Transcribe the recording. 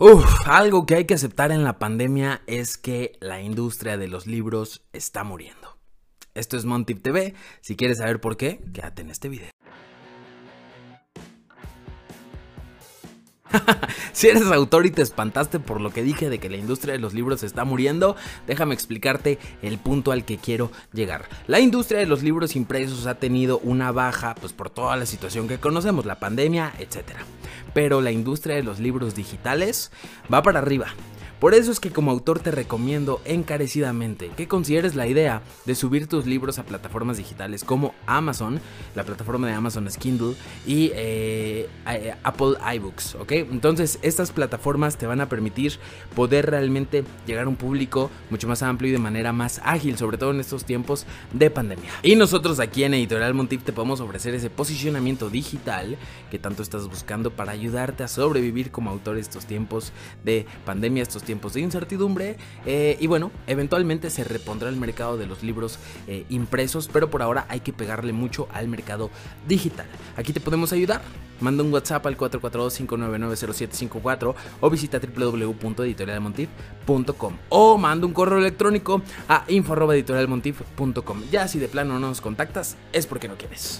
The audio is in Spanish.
Uf, algo que hay que aceptar en la pandemia es que la industria de los libros está muriendo. Esto es Montip TV. Si quieres saber por qué, quédate en este video. si eres autor y te espantaste por lo que dije de que la industria de los libros está muriendo, déjame explicarte el punto al que quiero llegar. La industria de los libros impresos ha tenido una baja pues por toda la situación que conocemos, la pandemia, etc. Pero la industria de los libros digitales va para arriba. Por eso es que como autor te recomiendo encarecidamente que consideres la idea de subir tus libros a plataformas digitales como Amazon, la plataforma de Amazon es Kindle y eh, eh, Apple iBooks, ¿ok? Entonces estas plataformas te van a permitir poder realmente llegar a un público mucho más amplio y de manera más ágil, sobre todo en estos tiempos de pandemia. Y nosotros aquí en Editorial Montip te podemos ofrecer ese posicionamiento digital que tanto estás buscando para ayudarte a sobrevivir como autor estos tiempos de pandemia, estos tiempos de incertidumbre eh, y bueno, eventualmente se repondrá el mercado de los libros eh, impresos, pero por ahora hay que pegarle mucho al mercado digital. Aquí te podemos ayudar. Manda un WhatsApp al 442-599-0754 o visita www.editorialmontif.com o manda un correo electrónico a info.editorialmontif.com. Ya si de plano no nos contactas es porque no quieres.